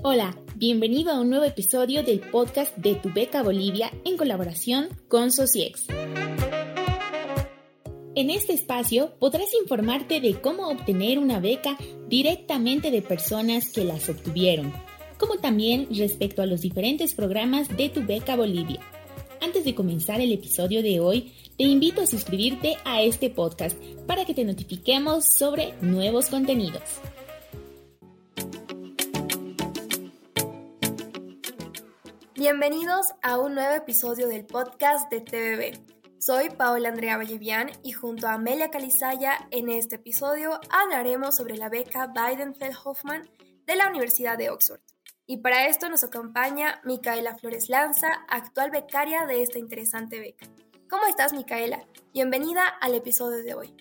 Hola, bienvenido a un nuevo episodio del podcast de Tu Beca Bolivia en colaboración con Sociex. En este espacio podrás informarte de cómo obtener una beca directamente de personas que las obtuvieron, como también respecto a los diferentes programas de Tu Beca Bolivia. Antes de comenzar el episodio de hoy, te invito a suscribirte a este podcast para que te notifiquemos sobre nuevos contenidos. Bienvenidos a un nuevo episodio del podcast de TVB. Soy Paola Andrea Vallevian y junto a Amelia Calizaya en este episodio hablaremos sobre la beca Biden-Feldhoffman de la Universidad de Oxford. Y para esto nos acompaña Micaela Flores Lanza, actual becaria de esta interesante beca. ¿Cómo estás, Micaela? Bienvenida al episodio de hoy.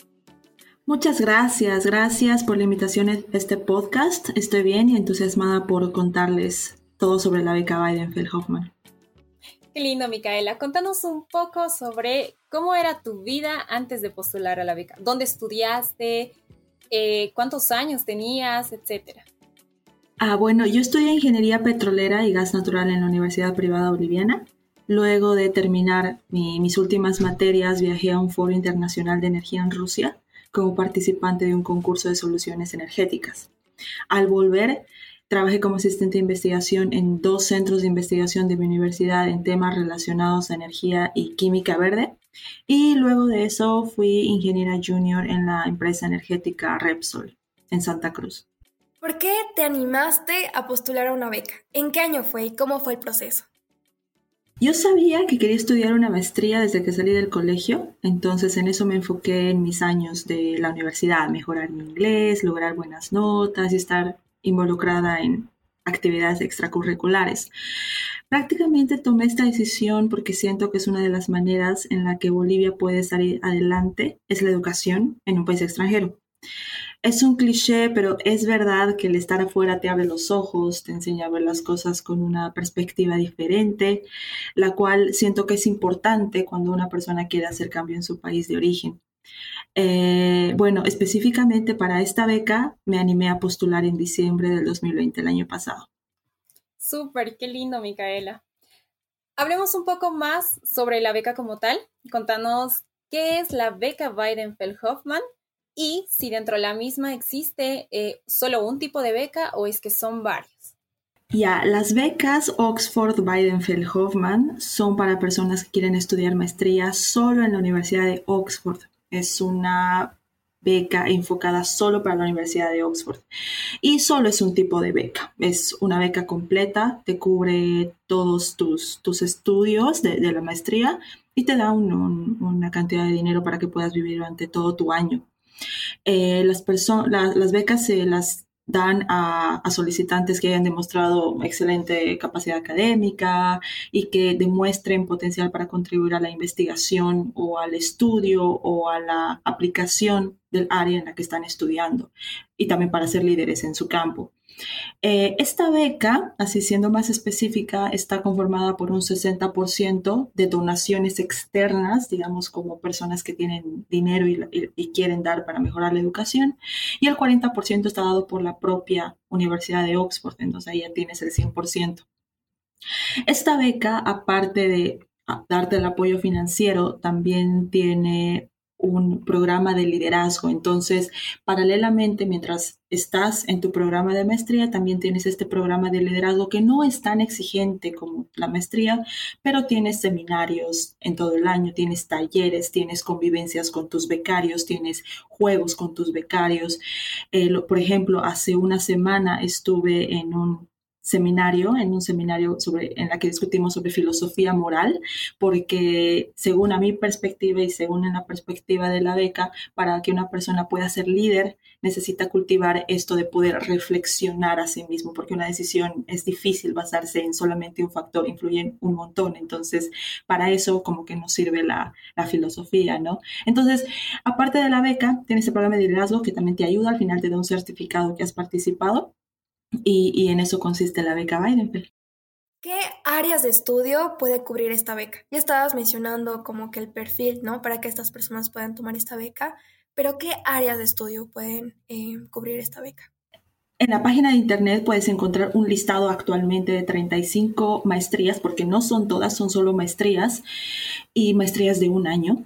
Muchas gracias, gracias por la invitación a este podcast. Estoy bien y entusiasmada por contarles todo sobre la beca Biden-Feldhoffman. Qué lindo, Micaela. Contanos un poco sobre cómo era tu vida antes de postular a la beca. ¿Dónde estudiaste? Eh, ¿Cuántos años tenías? Etcétera. Ah, bueno, yo estudié Ingeniería Petrolera y Gas Natural en la Universidad Privada Boliviana. Luego de terminar mis últimas materias, viajé a un foro internacional de energía en Rusia como participante de un concurso de soluciones energéticas. Al volver, trabajé como asistente de investigación en dos centros de investigación de mi universidad en temas relacionados a energía y química verde. Y luego de eso fui ingeniera junior en la empresa energética Repsol en Santa Cruz. ¿Por qué te animaste a postular a una beca? ¿En qué año fue y cómo fue el proceso? Yo sabía que quería estudiar una maestría desde que salí del colegio, entonces en eso me enfoqué en mis años de la universidad, mejorar mi inglés, lograr buenas notas y estar involucrada en actividades extracurriculares. Prácticamente tomé esta decisión porque siento que es una de las maneras en la que Bolivia puede salir adelante, es la educación en un país extranjero. Es un cliché, pero es verdad que el estar afuera te abre los ojos, te enseña a ver las cosas con una perspectiva diferente, la cual siento que es importante cuando una persona quiere hacer cambio en su país de origen. Eh, bueno, específicamente para esta beca me animé a postular en diciembre del 2020, el año pasado. Súper, qué lindo, Micaela. Hablemos un poco más sobre la beca como tal. Contanos qué es la beca Biden-Feldhoffman y si dentro de la misma existe eh, solo un tipo de beca o es que son varias. Ya, las becas Oxford Biden-Feldhoffman son para personas que quieren estudiar maestría solo en la Universidad de Oxford. Es una beca enfocada solo para la Universidad de Oxford. Y solo es un tipo de beca. Es una beca completa, te cubre todos tus, tus estudios de, la maestría y te da una cantidad de dinero para que puedas vivir durante todo tu año. Eh, las, las becas se las dan a, solicitantes que hayan demostrado excelente capacidad académica y que demuestren potencial para contribuir a la investigación o al estudio o a la aplicación del área en la que están estudiando y también para ser líderes en su campo. Eh, esta beca, así siendo más específica, está conformada por un 60% de donaciones externas, digamos como personas que tienen dinero y, quieren dar para mejorar la educación, y el 40% está dado por la propia Universidad de Oxford, entonces ahí ya tienes el 100%. Esta beca, aparte de darte el apoyo financiero, también tiene un programa de liderazgo. Entonces, paralelamente, mientras estás en tu programa de maestría, también tienes este programa de liderazgo que no es tan exigente como la maestría, pero tienes seminarios en todo el año, tienes talleres, tienes convivencias con tus becarios, tienes juegos con tus becarios. Eh, por ejemplo, hace una semana estuve en un seminario, en un seminario sobre, en la que discutimos sobre filosofía moral, porque según a mi perspectiva y según en la perspectiva de la beca, para que una persona pueda ser líder, necesita cultivar esto de poder reflexionar a sí mismo, porque una decisión es difícil basarse en solamente un factor, influye un montón. Entonces, para eso como que nos sirve la, la filosofía, ¿no? Entonces, aparte de la beca, tienes el programa de liderazgo que también te ayuda, al final te da un certificado que has participado y, en eso consiste la beca Weidenfeld. ¿Qué áreas de estudio puede cubrir esta beca? Ya estabas mencionando como que el perfil, ¿no? Para que estas personas puedan tomar esta beca, pero ¿qué áreas de estudio pueden eh, cubrir esta beca? En la página de internet puedes encontrar un listado actualmente de 35 maestrías, porque no son todas, son solo maestrías y maestrías de un año.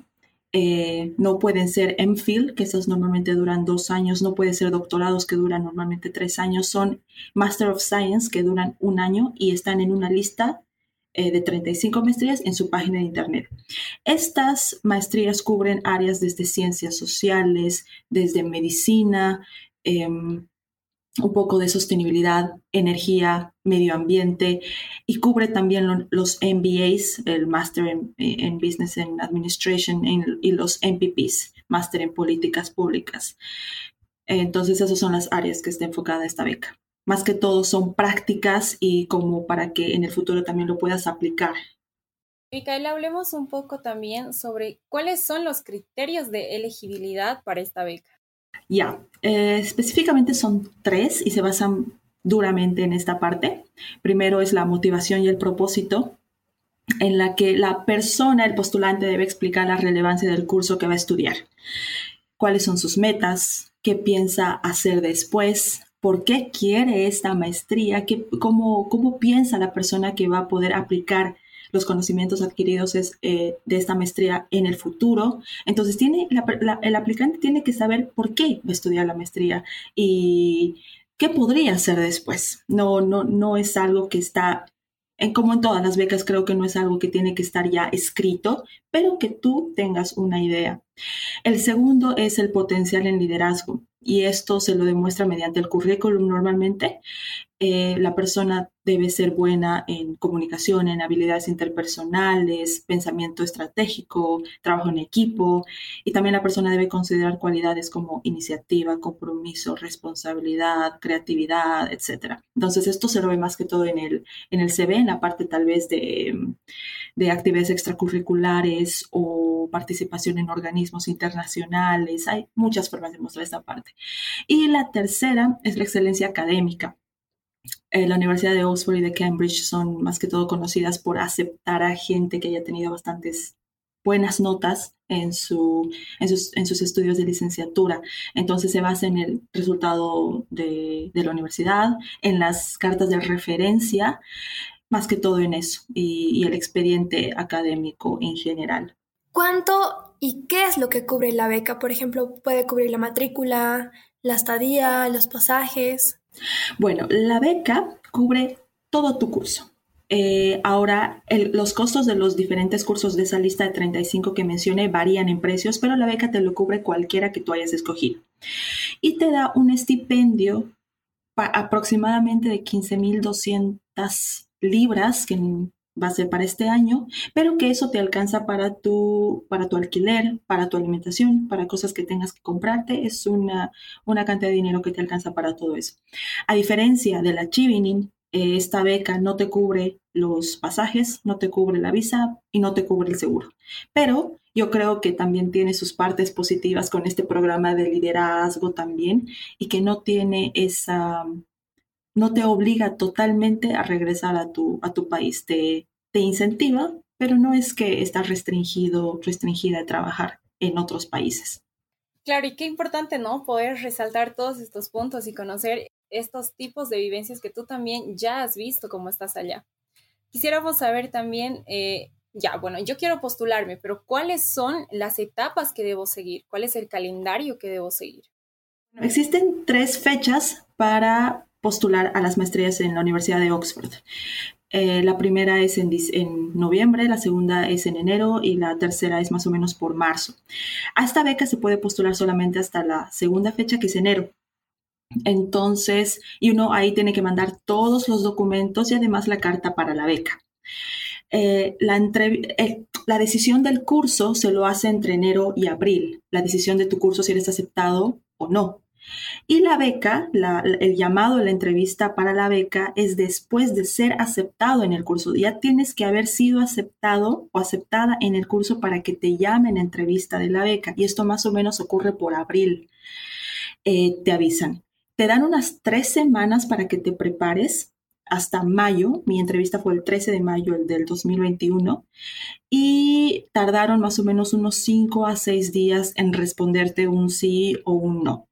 Eh, no pueden ser MPhil, que esas normalmente duran dos años, no pueden ser doctorados que duran normalmente tres años, son Master of Science que duran un año y están en una lista eh, de 35 maestrías en su página de internet. Estas maestrías cubren áreas desde ciencias sociales, desde medicina, em, un poco de sostenibilidad, energía, medio ambiente y cubre también los MBAs, el Master en, Business and Administration y los MPPs, Master en Políticas Públicas. Entonces esas son las áreas que está enfocada esta beca. Más que todo son prácticas y como para que en el futuro también lo puedas aplicar. Micaela, hablemos un poco también sobre cuáles son los criterios de elegibilidad para esta beca. Ya, eh, específicamente son tres y se basan duramente en esta parte. Primero es la motivación y el propósito, en la que la persona, el postulante, debe explicar la relevancia del curso que va a estudiar, cuáles son sus metas, qué piensa hacer después, por qué quiere esta maestría, ¿Qué, cómo, cómo piensa la persona que va a poder aplicar los conocimientos adquiridos es, eh, de esta maestría en el futuro. Entonces, tiene, el aplicante tiene que saber por qué va a estudiar la maestría y qué podría hacer después. No, no, no es algo que está, en, como en todas las becas, creo que no es algo que tiene que estar ya escrito, pero que tú tengas una idea. El segundo es el potencial en liderazgo y esto se lo demuestra mediante el currículum normalmente. Eh, la persona debe ser buena en comunicación, en habilidades interpersonales, pensamiento estratégico, trabajo en equipo y también la persona debe considerar cualidades como iniciativa, compromiso, responsabilidad, creatividad, etc. Entonces esto se lo ve más que todo en el, en el CV, en la parte tal vez de, de actividades extracurriculares o participación en organismos internacionales. Hay muchas formas de mostrar esta parte. Y la tercera es la excelencia académica. Eh, la Universidad de Oxford y de Cambridge son más que todo conocidas por aceptar a gente que haya tenido bastantes buenas notas en, su, en, sus, estudios de licenciatura. Entonces se basa en el resultado de, la universidad, en las cartas de referencia, más que todo en eso, y, y el expediente académico en general. ¿Cuánto y qué es lo que cubre la beca? Por ejemplo, puede cubrir la matrícula, la estadía, los pasajes. Bueno, la beca cubre todo tu curso. Eh, ahora, los costos de los diferentes cursos de esa lista de 35 que mencioné varían en precios, pero la beca te lo cubre cualquiera que tú hayas escogido. Y te da un estipendio aproximadamente de 15.200 libras, que va a ser para este año, pero que eso te alcanza para tu, para tu alquiler, para tu alimentación, para cosas que tengas que comprarte. Es una, una cantidad de dinero que te alcanza para todo eso. A diferencia de la Chivining, eh, esta beca no te cubre los pasajes, no te cubre la visa y no te cubre el seguro. Pero yo creo que también tiene sus partes positivas con este programa de liderazgo también y que no tiene esa no te obliga totalmente a regresar a tu, a tu país, te, te incentiva, pero no es que estás restringido, restringida a trabajar en otros países. Claro, y qué importante, ¿no? Poder resaltar todos estos puntos y conocer estos tipos de vivencias que tú también ya has visto como estás allá. Quisiéramos saber también, eh, ya, bueno, yo quiero postularme, pero ¿cuáles son las etapas que debo seguir? ¿Cuál es el calendario que debo seguir? Existen tres fechas para postular a las maestrías en la Universidad de Oxford. Eh, la primera es en, noviembre, la segunda es en enero y la tercera es más o menos por marzo. A esta beca se puede postular solamente hasta la segunda fecha, que es enero. Entonces, y uno ahí tiene que mandar todos los documentos y además la carta para la beca. Eh, la decisión del curso se lo hace entre enero y abril, la decisión de tu curso si eres aceptado o no. Y la beca, el llamado la entrevista para la beca es después de ser aceptado en el curso. Ya tienes que haber sido aceptado o aceptada en el curso para que te llamen a entrevista de la beca. Y esto más o menos ocurre por abril. Eh, te avisan. Te dan unas tres semanas para que te prepares hasta mayo. Mi entrevista fue el 13 de mayo del 2021 y tardaron más o menos unos cinco a seis días en responderte un sí o un no.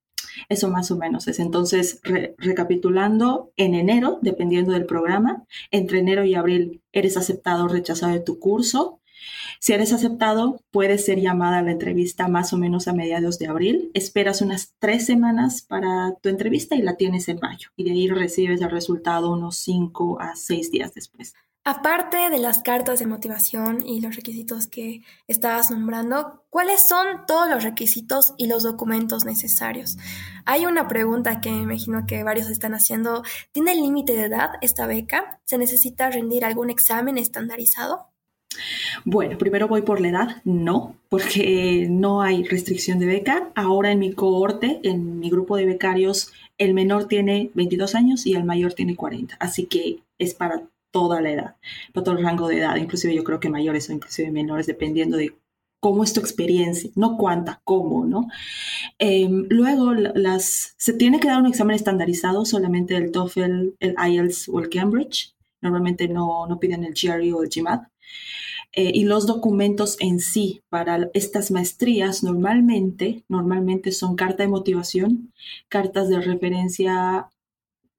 Eso más o menos es. Entonces, recapitulando, en enero, dependiendo del programa, entre enero y abril eres aceptado o rechazado de tu curso. Si eres aceptado, puedes ser llamada a la entrevista más o menos a mediados de abril. Esperas unas tres semanas para tu entrevista y la tienes en mayo. Y de ahí recibes el resultado unos cinco a seis días después. Aparte de las cartas de motivación y los requisitos que estabas nombrando, ¿cuáles son todos los requisitos y los documentos necesarios? Hay una pregunta que me imagino que varios están haciendo. ¿Tiene límite de edad esta beca? ¿Se necesita rendir algún examen estandarizado? Bueno, primero voy por la edad, no, porque no hay restricción de beca. Ahora en mi cohorte, en mi grupo de becarios, el menor tiene 22 años y el mayor tiene 40, así que es para toda la edad, para todo el rango de edad, inclusive yo creo que mayores o inclusive menores, dependiendo de cómo es tu experiencia, no cuánta, cómo, ¿no? Em, luego, las, se tiene que dar un examen estandarizado, solamente el TOEFL, el IELTS o el Cambridge. Normalmente no, no piden el GRE o el GMAT. Eh, y los documentos en sí para estas maestrías normalmente, normalmente son carta de motivación, cartas de referencia,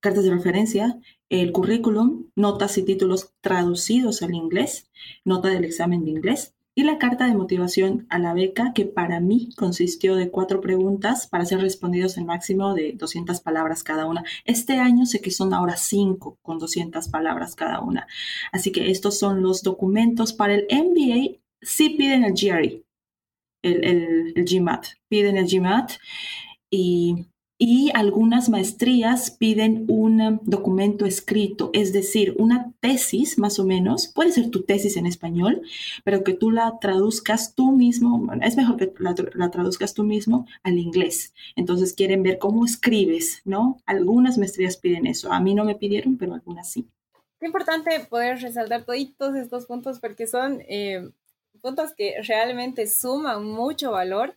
cartas de referencia, el currículum, notas y títulos traducidos al inglés, nota del examen de inglés y la carta de motivación a la beca, que para mí consistió de cuatro preguntas para ser respondidos en máximo de 200 palabras cada una. Este año sé que son ahora cinco con 200 palabras cada una. Así que estos son los documentos para el MBA. Sí piden el GRE, el, el, el GMAT, piden el GMAT y y algunas maestrías piden un um, documento escrito, es decir, una tesis más o menos, puede ser tu tesis en español, pero que tú la traduzcas tú mismo, es mejor que la, traduzcas tú mismo al inglés. Entonces quieren ver cómo escribes, ¿no? Algunas maestrías piden eso, a mí no me pidieron, pero algunas sí. Qué importante poder resaltar todos estos puntos porque son eh, puntos que realmente suman mucho valor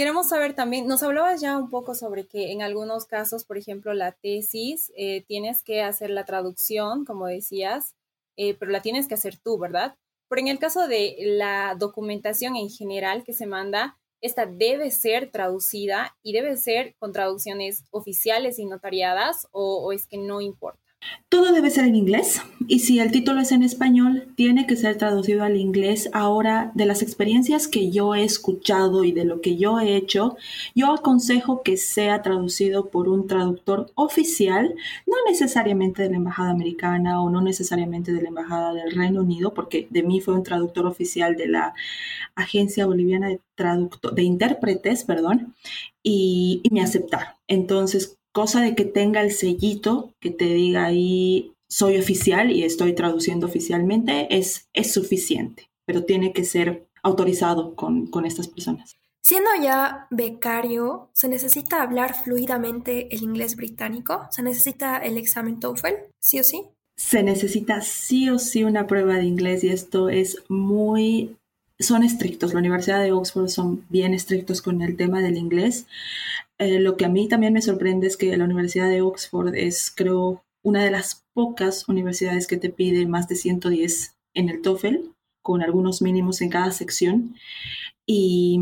Queremos saber también, nos hablabas ya un poco sobre que en algunos casos, por ejemplo, la tesis, eh, tienes que hacer la traducción, como decías, eh, pero la tienes que hacer tú, ¿verdad? Pero en el caso de la documentación en general que se manda, esta debe ser traducida y debe ser con traducciones oficiales y notariadas o es que no importa. Todo debe ser en inglés y si el título es en español, tiene que ser traducido al inglés. Ahora, de las experiencias que yo he escuchado y de lo que yo he hecho, yo aconsejo que sea traducido por un traductor oficial, no necesariamente de la Embajada Americana o no necesariamente de la Embajada del Reino Unido, porque de mí fue un traductor oficial de la Agencia Boliviana de, de Intérpretes, perdón, y, y me aceptaron. Entonces, cosa de que tenga el sellito que te diga ahí soy oficial y estoy traduciendo oficialmente es, es suficiente, pero tiene que ser autorizado con, con estas personas. Siendo ya becario, ¿se necesita hablar fluidamente el inglés británico? ¿Se necesita el examen TOEFL, sí o sí? Se necesita sí o sí una prueba de inglés y esto es muy... Son estrictos, la Universidad de Oxford son bien estrictos con el tema del inglés. Eh, lo que a mí también me sorprende es que la Universidad de Oxford es, creo, una de las pocas universidades que te pide más de 110 en el TOEFL, con algunos mínimos en cada sección. Y,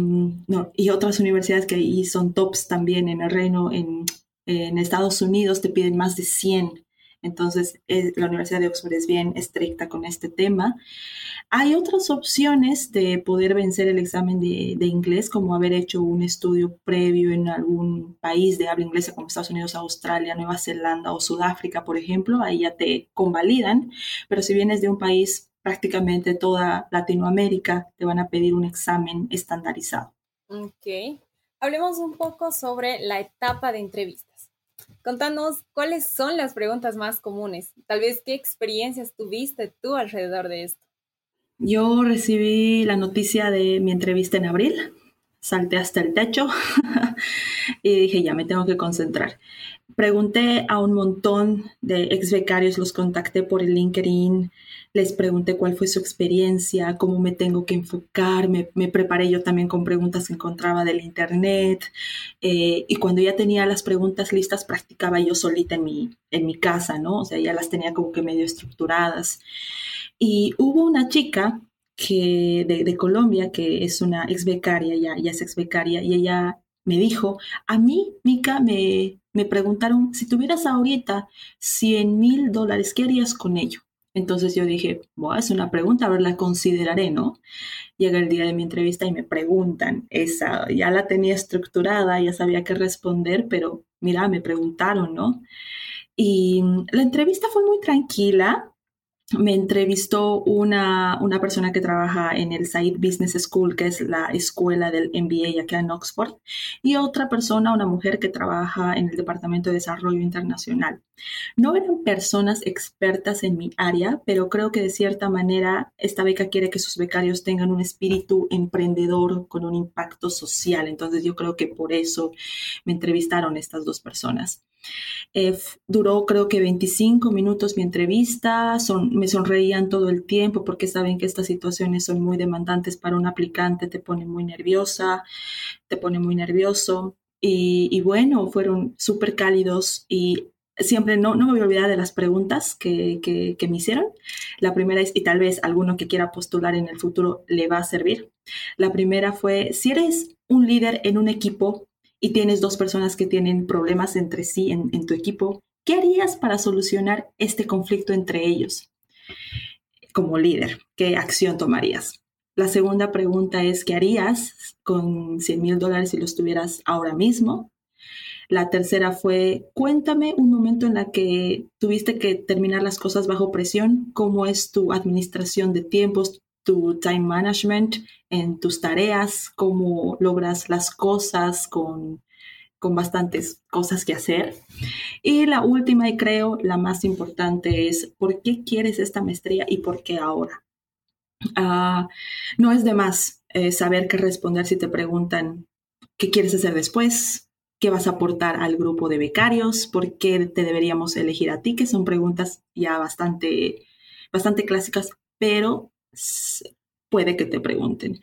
no, y otras universidades que ahí son tops también en el Reino, en, en Estados Unidos, te piden más de 100 entonces, eh, la Universidad de Oxford es bien estricta con este tema. Hay otras opciones de poder vencer el examen de, inglés, como haber hecho un estudio previo en algún país de habla inglesa, como Estados Unidos, Australia, Nueva Zelanda o Sudáfrica, por ejemplo. Ahí ya te convalidan. Pero si vienes de un país prácticamente toda Latinoamérica, te van a pedir un examen estandarizado. Ok. Hablemos un poco sobre la etapa de entrevista. Contanos cuáles son las preguntas más comunes. Tal vez qué experiencias tuviste tú alrededor de esto. Yo recibí la noticia de mi entrevista en abril, salté hasta el techo y dije, ya me tengo que concentrar. Pregunté a un montón de ex becarios, los contacté por el LinkedIn, les pregunté cuál fue su experiencia, cómo me tengo que enfocar, me, preparé yo también con preguntas que encontraba del internet eh, y cuando ya tenía las preguntas listas practicaba yo solita en mi, en mi casa, ¿no? O sea, ya las tenía como que medio estructuradas. Y hubo una chica que, de, Colombia que es una ex becaria, ya, ya es ex becaria, y ella me dijo, a mí, Mica, me, me preguntaron, si tuvieras ahorita 100 mil dólares, ¿qué harías con ello? Entonces yo dije, es una pregunta, a ver, la consideraré, ¿no? Llega el día de mi entrevista y me preguntan, esa ya la tenía estructurada, ya sabía qué responder, pero mira, me preguntaron, ¿no? Y la entrevista fue muy tranquila, me entrevistó una, una, persona que trabaja en el Said Business School, que es la escuela del MBA acá en Oxford, y otra persona, una mujer que trabaja en el Departamento de Desarrollo Internacional. No eran personas expertas en mi área, pero creo que de cierta manera esta beca quiere que sus becarios tengan un espíritu emprendedor con un impacto social. Entonces yo creo que por eso me entrevistaron estas dos personas. Eh, duró creo que 25 minutos mi entrevista, son, me sonreían todo el tiempo porque saben que estas situaciones son muy demandantes para un aplicante, te pone muy nerviosa, te pone muy nervioso. Y, bueno, fueron súper cálidos y siempre no, no me voy a olvidar de las preguntas que, que, que, me hicieron. La primera es, y tal vez alguno que quiera postular en el futuro le va a servir. La primera fue, si eres un líder en un equipo y tienes dos personas que tienen problemas entre sí en, tu equipo, ¿qué harías para solucionar este conflicto entre ellos? Como líder, ¿qué acción tomarías? La segunda pregunta es, ¿qué harías con 100 mil dólares si los tuvieras ahora mismo? La tercera fue, cuéntame un momento en la que tuviste que terminar las cosas bajo presión, cómo es tu administración de tiempos, tu time management en tus tareas, cómo logras las cosas con, con bastantes cosas que hacer. Y la última y creo la más importante es, ¿por qué quieres esta maestría y por qué ahora? Ah, no es de más eh, saber qué responder si te preguntan qué quieres hacer después, qué vas a aportar al grupo de becarios, por qué te deberíamos elegir a ti, que son preguntas ya bastante, bastante clásicas, pero puede que te pregunten.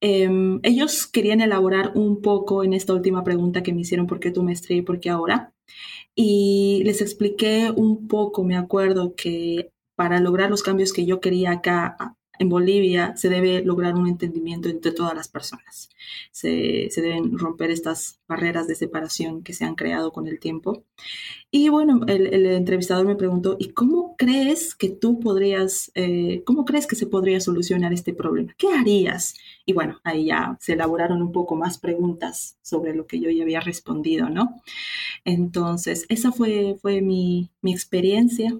Em, ellos querían elaborar un poco en esta última pregunta que me hicieron, ¿por qué tu maestría y por qué ahora? Y les expliqué un poco, me acuerdo, que para lograr los cambios que yo quería acá en Bolivia se debe lograr un entendimiento entre todas las personas. Se, deben romper estas barreras de separación que se han creado con el tiempo. Y bueno, el, entrevistador me preguntó, ¿y cómo crees que tú podrías, eh, cómo crees que se podría solucionar este problema? ¿Qué harías? Y bueno, ahí ya se elaboraron un poco más preguntas sobre lo que yo ya había respondido, ¿no? Entonces, esa fue, fue mi, mi experiencia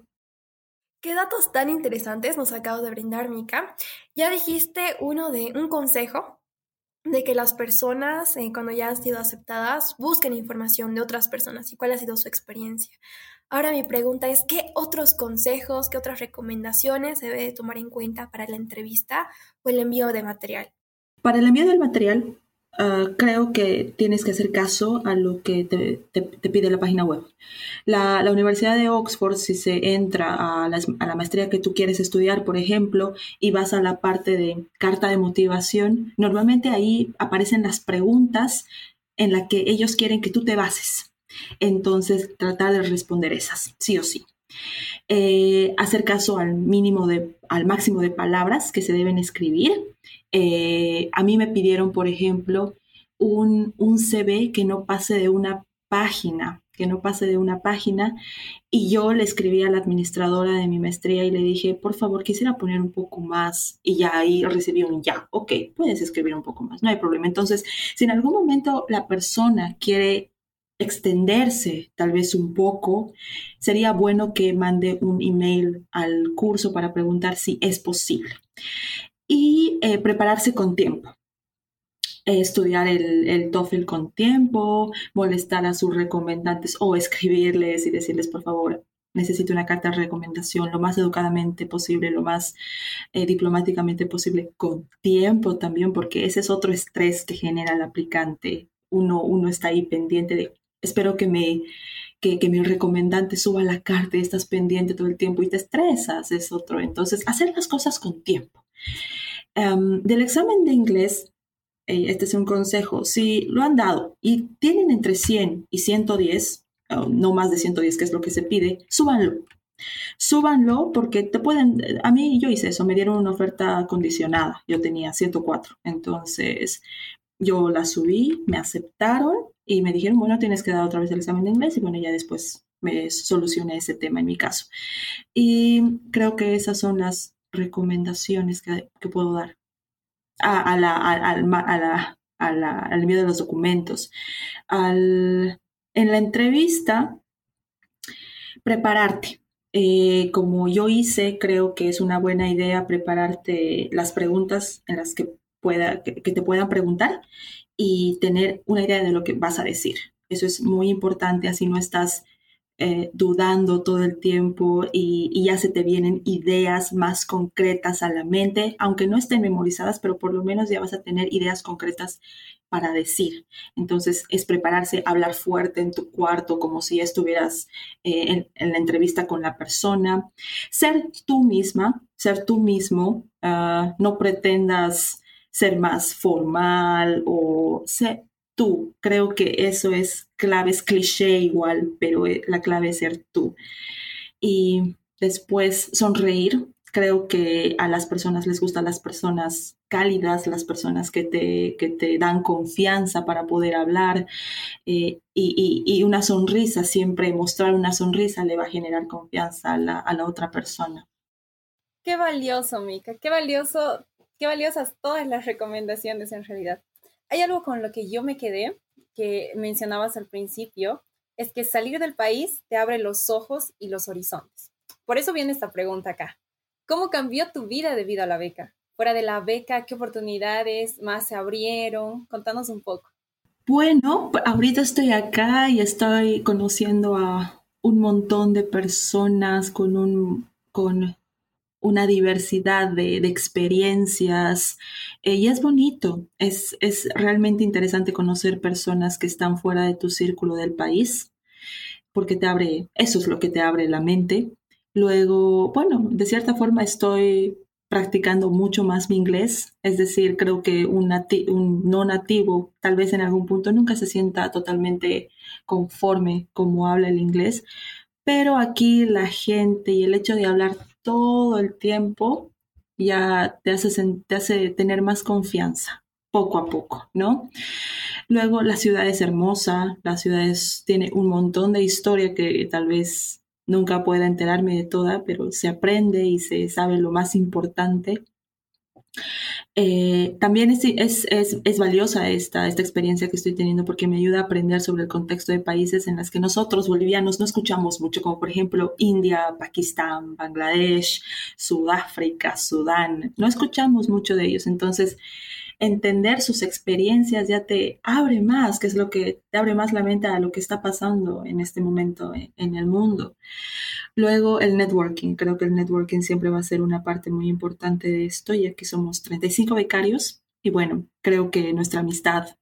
Qué datos tan interesantes nos acabas de brindar, Mika. Ya dijiste uno de un consejo de que las personas, eh, cuando ya han sido aceptadas, busquen información de otras personas y cuál ha sido su experiencia. Ahora mi pregunta es, ¿qué otros consejos, qué otras recomendaciones se debe tomar en cuenta para la entrevista o el envío de material? Para el envío del material, Ah, creo que tienes que hacer caso a lo que te, pide la página web. La, Universidad de Oxford, si se entra a, a, la maestría que tú quieres estudiar, por ejemplo, y vas a la parte de carta de motivación, normalmente ahí aparecen las preguntas en las que ellos quieren que tú te bases. Entonces, tratar de responder esas, sí o sí. Eh, hacer caso al mínimo de, al máximo de palabras que se deben escribir. Eh, a mí me pidieron, por ejemplo, un, un CV que no pase de una página, que no pase de una página. Y yo le escribí a la administradora de mi maestría y le dije, por favor, quisiera poner un poco más. Y ya ahí recibí un ya, ok, puedes escribir un poco más, no hay problema. Entonces, si en algún momento la persona quiere extenderse tal vez un poco, sería bueno que mande un email al curso para preguntar si es posible. Y eh, prepararse con tiempo. estudiar el, el, TOEFL con tiempo, molestar a sus recomendantes o escribirles y decirles, por favor, necesito una carta de recomendación lo más educadamente posible, lo más eh, diplomáticamente posible, con tiempo también, porque ese es otro estrés que genera el aplicante. Uno, uno está ahí pendiente de espero que me que, mi recomendante suba la carta y estás pendiente todo el tiempo y te estresas, es otro. Entonces, hacer las cosas con tiempo. Em, del examen de inglés, eh, este es un consejo, si lo han dado y tienen entre 100 y 110, no más de 110 que es lo que se pide, súbanlo. Súbanlo porque te pueden, a mí yo hice eso, me dieron una oferta condicionada, yo tenía 104, entonces yo la subí, me aceptaron y me dijeron, bueno, tienes que dar otra vez el examen de inglés y bueno, ya después me solucioné ese tema en mi caso. Y creo que esas son las recomendaciones que, puedo dar a, la, a, al envío de los documentos. Al, en la entrevista, prepararte. Eh, como yo hice, creo que es una buena idea prepararte las preguntas en las que, pueda, que te puedan preguntar y tener una idea de lo que vas a decir. Eso es muy importante, así no estás eh, dudando todo el tiempo y, ya se te vienen ideas más concretas a la mente, aunque no estén memorizadas, pero por lo menos ya vas a tener ideas concretas para decir. Entonces es prepararse, hablar fuerte en tu cuarto como si estuvieras eh, en, la entrevista con la persona, ser tú misma, ser tú mismo, ah, no pretendas ser más formal o ser, tú. Creo que eso es clave, es cliché igual, pero eh, la clave es ser tú. Y después sonreír. Creo que a las personas les gustan las personas cálidas, las personas que te, que te dan confianza para poder hablar eh, y, una sonrisa, siempre mostrar una sonrisa le va a generar confianza a la, a la otra persona. Qué valioso, Mika, qué valioso, valiosas todas las recomendaciones en realidad. Hay algo con lo que yo me quedé, que mencionabas al principio, es que salir del país te abre los ojos y los horizontes. Por eso viene esta pregunta acá. ¿Cómo cambió tu vida debido a la beca? Fuera de la beca, ¿qué oportunidades más se abrieron? Contanos un poco. Bueno, ahorita estoy acá y estoy conociendo a un montón de personas con un con una diversidad de, experiencias eh, y es bonito, es, es realmente interesante conocer personas que están fuera de tu círculo del país, porque te abre, eso es lo que te abre la mente. Luego, bueno, de cierta forma estoy practicando mucho más mi inglés, es decir, creo que un, un, no nativo tal vez en algún punto nunca se sienta totalmente conforme como habla el inglés, pero aquí la gente y el hecho de hablar todo el tiempo ya te hace, te hace tener más confianza, poco a poco, ¿no? Luego, la ciudad es hermosa, la ciudad tiene un montón de historia que tal vez nunca pueda enterarme de toda, pero se aprende y se sabe lo más importante. Eh, también es, valiosa esta, esta experiencia que estoy teniendo porque me ayuda a aprender sobre el contexto de países en los que nosotros, bolivianos, no escuchamos mucho, como por ejemplo India, Pakistán, Bangladesh, Sudáfrica, Sudán. No escuchamos mucho de ellos. Entonces, entender sus experiencias ya te abre más, que es lo que te abre más la mente a lo que está pasando en este momento en el mundo. Luego el networking, creo que el networking siempre va a ser una parte muy importante de esto, ya que somos 35 becarios y bueno, creo que nuestra amistad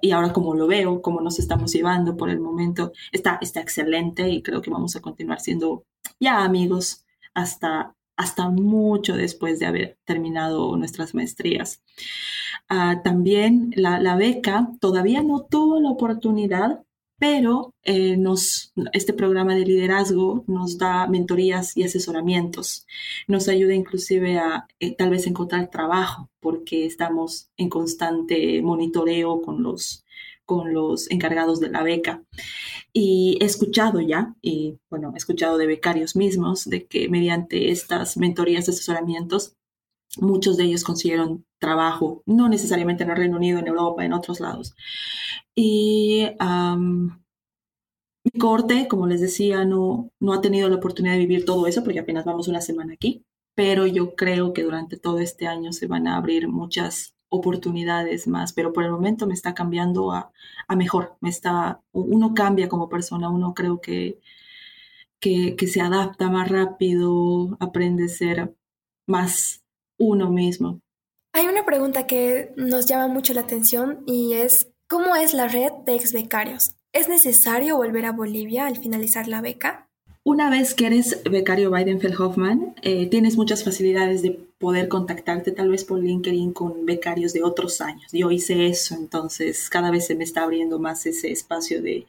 y ahora como lo veo, como nos estamos llevando por el momento, está, está excelente y creo que vamos a continuar siendo ya amigos hasta, hasta mucho después de haber terminado nuestras maestrías. Ah, también la, la, beca todavía no tuvo la oportunidad pero eh, este programa de liderazgo nos da mentorías y asesoramientos. Nos ayuda inclusive a eh, tal vez encontrar trabajo porque estamos en constante monitoreo con los, con los encargados de la beca. Y he escuchado ya, y bueno, he escuchado de becarios mismos, de que mediante estas mentorías y asesoramientos, muchos de ellos consiguieron trabajo, no necesariamente en el Reino Unido, en Europa, en otros lados. Y mi corte, como les decía, no, no ha tenido la oportunidad de vivir todo eso porque apenas vamos una semana aquí, pero yo creo que durante todo este año se van a abrir muchas oportunidades más, pero por el momento me está cambiando a, a mejor, me está, uno cambia como persona, uno creo que, que, que se adapta más rápido, aprende a ser más uno mismo. Hay una pregunta que nos llama mucho la atención y es ¿Cómo es la red de ex becarios? ¿Es necesario volver a Bolivia al finalizar la beca? Una vez que eres becario Weidenfeld-Hoffman, eh, tienes muchas facilidades de poder contactarte tal vez por LinkedIn con becarios de otros años. Yo hice eso, entonces cada vez se me está abriendo más ese espacio de,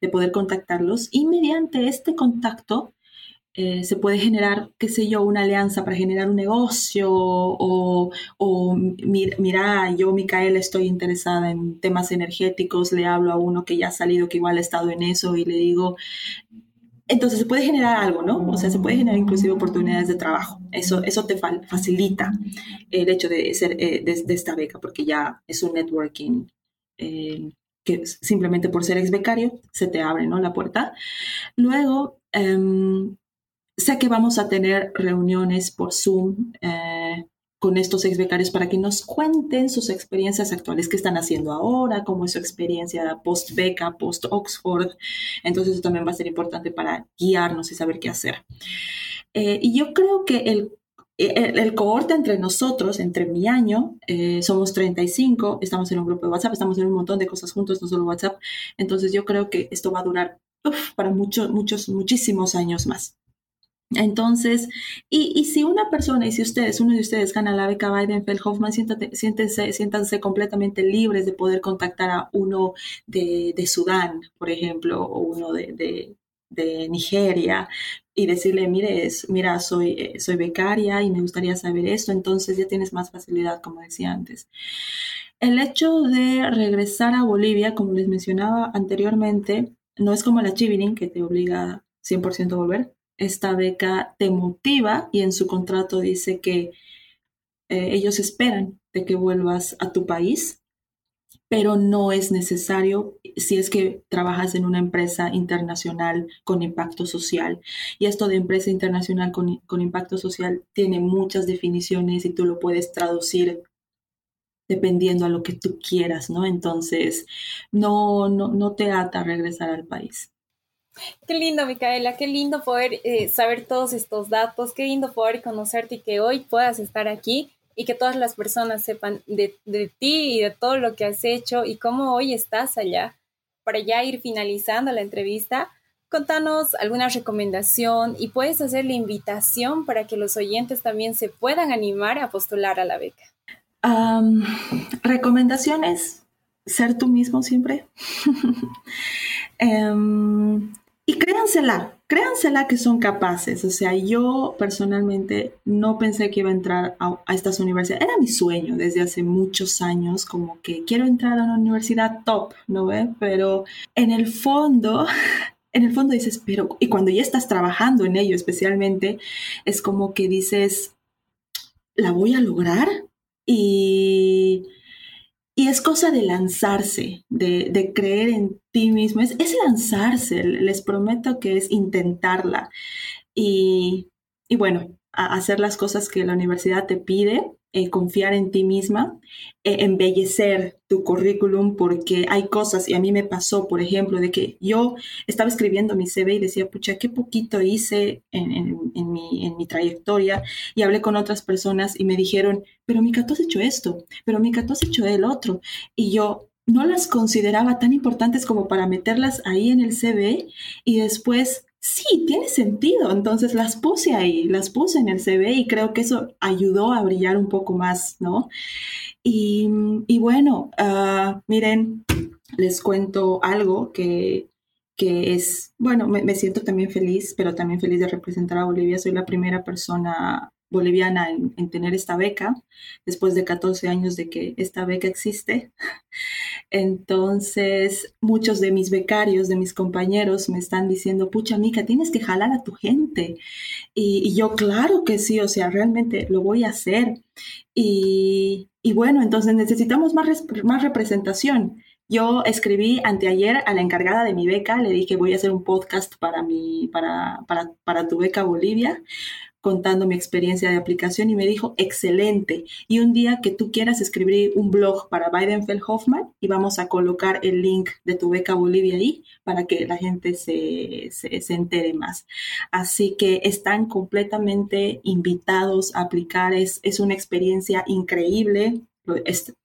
de poder contactarlos y mediante este contacto eh, se puede generar, qué sé yo, una alianza para generar un negocio o, o mira, yo, Micaela, estoy interesada en temas energéticos, le hablo a uno que ya ha salido, que igual ha estado en eso y le digo, entonces se puede generar algo, ¿no? O sea, se puede generar inclusive oportunidades de trabajo. Eso, eso te facilita el hecho de ser eh, de, esta beca, porque ya es un networking eh, que simplemente por ser ex becario se te abre, ¿no? La puerta. Luego, em, sé que vamos a tener reuniones por Zoom eh, con estos ex becarios para que nos cuenten sus experiencias actuales, qué están haciendo ahora, cómo es su experiencia post beca, post Oxford. Entonces eso también va a ser importante para guiarnos y saber qué hacer. Eh, y yo creo que el, el, cohorte entre nosotros, entre mi año, eh, somos 35, estamos en un grupo de WhatsApp, estamos en un montón de cosas juntos, no solo WhatsApp. Entonces yo creo que esto va a durar para muchos, muchos, muchísimos años más. Entonces, y, si una persona, y si ustedes, uno de ustedes gana la beca Biden-Feldhoffman, siéntense, siéntanse completamente libres de poder contactar a uno de, Sudán, por ejemplo, o uno de, Nigeria, y decirle, mire, mira, soy, eh, soy becaria y me gustaría saber esto, entonces ya tienes más facilidad, como decía antes. El hecho de regresar a Bolivia, como les mencionaba anteriormente, no es como la Chivirin, que te obliga 100% a volver, esta beca te motiva y en su contrato dice que eh, ellos esperan de que vuelvas a tu país, pero no es necesario si es que trabajas en una empresa internacional con impacto social. Y esto de empresa internacional con, con impacto social tiene muchas definiciones y tú lo puedes traducir dependiendo a lo que tú quieras, ¿no? Entonces, no, no, no te ata a regresar al país. Qué lindo, Micaela, qué lindo poder eh, saber todos estos datos, qué lindo poder conocerte y que hoy puedas estar aquí y que todas las personas sepan de, ti y de todo lo que has hecho y cómo hoy estás allá. Para ya ir finalizando la entrevista, contanos alguna recomendación y puedes hacer la invitación para que los oyentes también se puedan animar a postular a la beca. recomendaciones, ser tú mismo siempre. Em, y créansela, créansela que son capaces. O sea, yo personalmente no pensé que iba a entrar a, estas universidades. Era mi sueño desde hace muchos años, como que quiero entrar a una universidad top, ¿no ve? Pero en el fondo, en el fondo dices, pero, y cuando ya estás trabajando en ello especialmente, es como que dices, ¿la voy a lograr? Y y es cosa de lanzarse, de, creer en ti mismo. Es, es, lanzarse, les prometo que es intentarla. Y, y bueno, hacer las cosas que la universidad te pide eh, confiar en ti misma, eh, embellecer tu currículum, porque hay cosas, y a mí me pasó, por ejemplo, de que yo estaba escribiendo mi CV y decía, pucha, qué poquito hice en, mi, en mi, trayectoria, y hablé con otras personas y me dijeron, pero Mica, tú has hecho esto, pero Mica, tú has hecho el otro, y yo no las consideraba tan importantes como para meterlas ahí en el CV y después sí, tiene sentido. Entonces las puse ahí, las puse en el CV y creo que eso ayudó a brillar un poco más, ¿no? Y, bueno, ah, miren, les cuento algo que, es, bueno, me, siento también feliz, pero también feliz de representar a Bolivia. Soy la primera persona boliviana en, tener esta beca, después de 14 años de que esta beca existe. Entonces, muchos de mis becarios, de mis compañeros, me están diciendo, pucha, Mica, tienes que jalar a tu gente. Y, yo, claro que sí, o sea, realmente lo voy a hacer. Y, bueno, entonces necesitamos más, más representación. Yo escribí anteayer a la encargada de mi beca, le dije voy a hacer un podcast para, mi, para, para, para tu beca Bolivia, contando mi experiencia de aplicación y me dijo, excelente. Y un día que tú quieras escribir un blog para Biden Hoffman y vamos a colocar el link de tu beca Bolivia ahí para que la gente se, se, entere más. Así que están completamente invitados a aplicar. Es, es una experiencia increíble.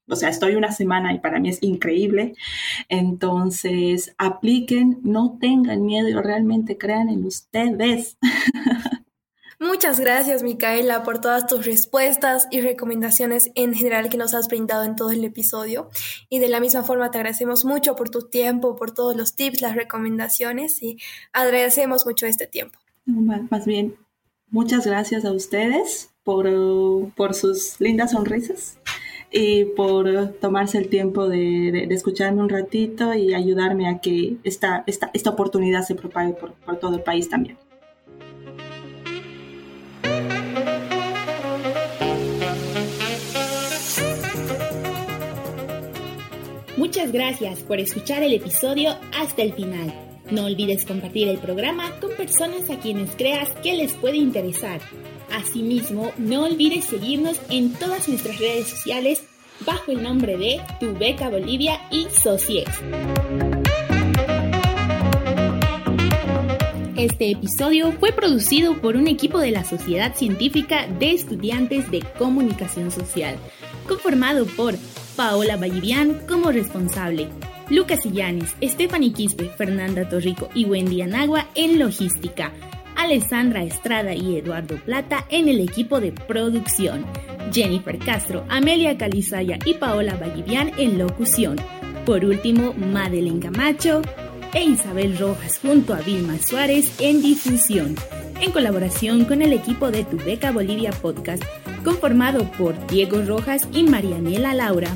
o sea, estoy una semana y para mí es increíble. Entonces, apliquen, no tengan miedo realmente crean en ustedes. Muchas gracias, Micaela, por todas tus respuestas y recomendaciones en general que nos has brindado en todo el episodio. Y de la misma forma te agradecemos mucho por tu tiempo, por todos los tips, las recomendaciones y agradecemos mucho este tiempo. Más bien, muchas gracias a ustedes por, por sus lindas sonrisas y por tomarse el tiempo de, escucharme un ratito y ayudarme a que esta, esta, esta oportunidad se propague por, por todo el país también. Muchas gracias por escuchar el episodio hasta el final. No olvides compartir el programa con personas a quienes creas que les puede interesar. Asimismo, no olvides seguirnos en todas nuestras redes sociales bajo el nombre de Tu Beca Bolivia y Socies. Este episodio fue producido por un equipo de la Sociedad Científica de Estudiantes de Comunicación Social, conformado por Paola Vallivian como responsable, Lucas Illanes, Stephanie Quispe, Fernanda Torrico y Wendy Anagua en logística, Alessandra Estrada y Eduardo Plata en el equipo de producción, Jennifer Castro, Amelia Calizaya y Paola Vallivian en locución. Por último, Madeleine Camacho e Isabel Rojas junto a Vilma Suárez en difusión, en colaboración con el equipo de Tu Beca Bolivia Podcast, conformado por Diego Rojas y Marianela Laura.